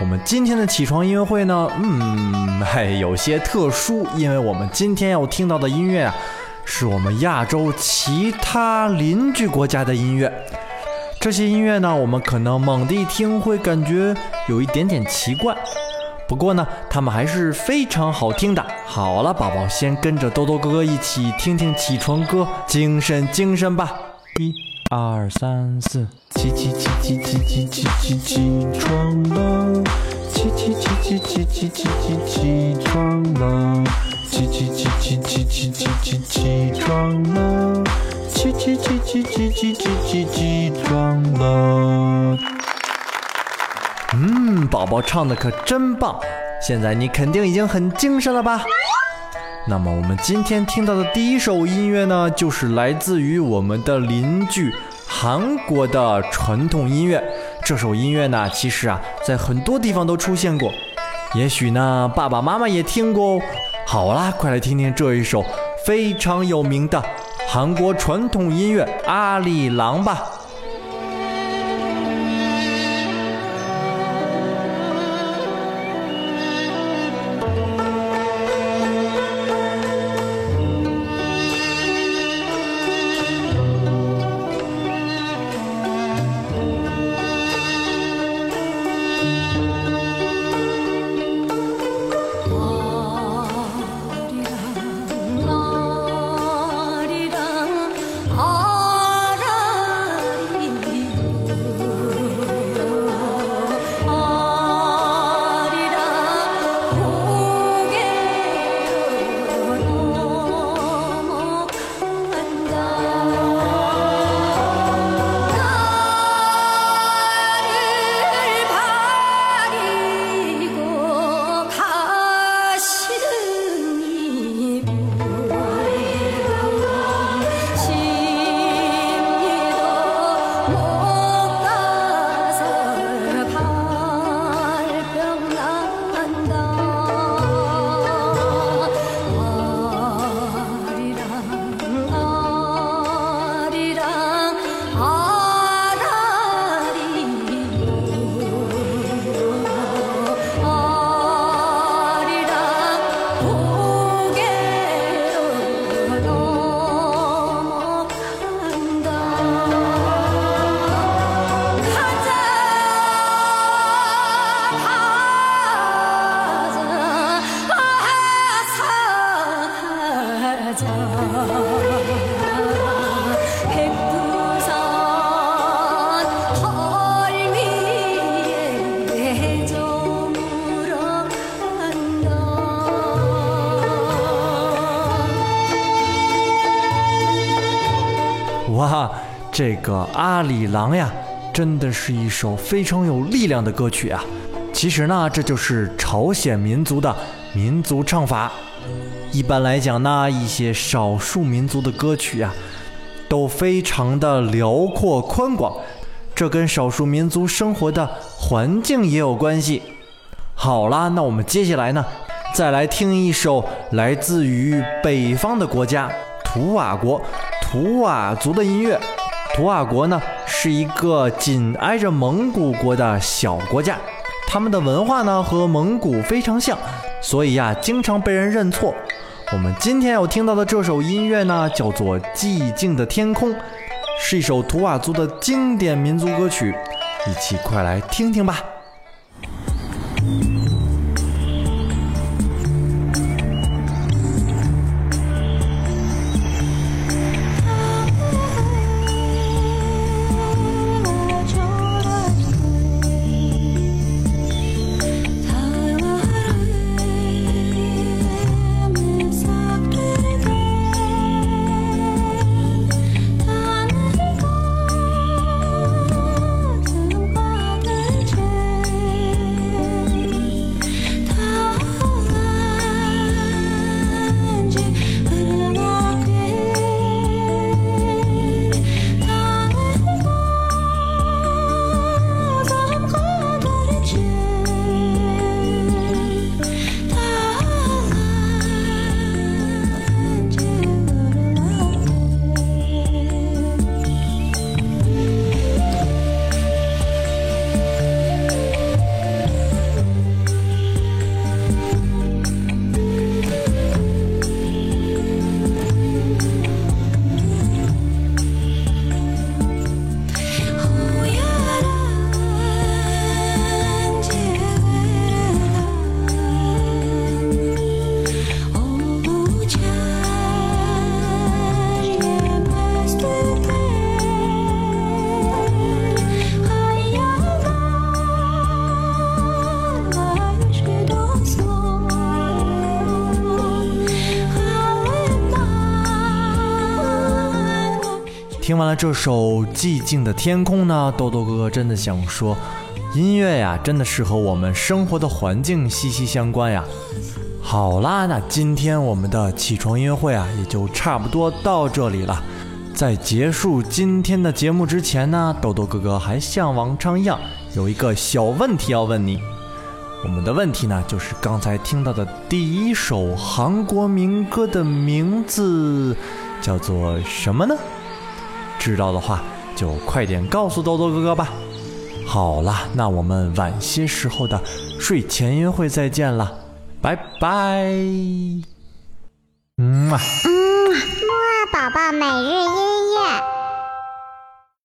我们今天的起床音乐会呢，嗯，嘿，有些特殊，因为我们今天要听到的音乐啊，是我们亚洲其他邻居国家的音乐。这些音乐呢，我们可能猛地一听会感觉有一点点奇怪，不过呢，他们还是非常好听的。好了，宝宝先跟着兜兜哥哥一起听听起床歌，精神精神吧！一、二、三、四，起起起起起起起起起床了，起起起起起起起起起床了，起起起起起起起起起床了，起起起起起起起起起床了。嗯，宝宝唱的可真棒！现在你肯定已经很精神了吧？那么我们今天听到的第一首音乐呢，就是来自于我们的邻居韩国的传统音乐。这首音乐呢，其实啊，在很多地方都出现过，也许呢，爸爸妈妈也听过哦。好啦，快来听听这一首非常有名的韩国传统音乐《阿里郎》吧。这个阿里郎呀，真的是一首非常有力量的歌曲啊！其实呢，这就是朝鲜民族的民族唱法。一般来讲呢，一些少数民族的歌曲呀，都非常的辽阔宽广，这跟少数民族生活的环境也有关系。好啦，那我们接下来呢，再来听一首来自于北方的国家图瓦国图瓦族的音乐。图瓦国呢是一个紧挨着蒙古国的小国家，他们的文化呢和蒙古非常像，所以呀经常被人认错。我们今天要听到的这首音乐呢叫做《寂静的天空》，是一首图瓦族的经典民族歌曲，一起快来听听吧。听完了这首《寂静的天空》呢，豆豆哥哥真的想说，音乐呀，真的是和我们生活的环境息息相关呀。好啦，那今天我们的起床音乐会啊，也就差不多到这里了。在结束今天的节目之前呢，豆豆哥哥还像往常一样有一个小问题要问你。我们的问题呢，就是刚才听到的第一首韩国民歌的名字叫做什么呢？知道的话就快点告诉豆豆哥哥吧。好啦，那我们晚些时候的睡前约会再见了，拜拜。嗯啊。嗯，木啊宝宝每日音乐。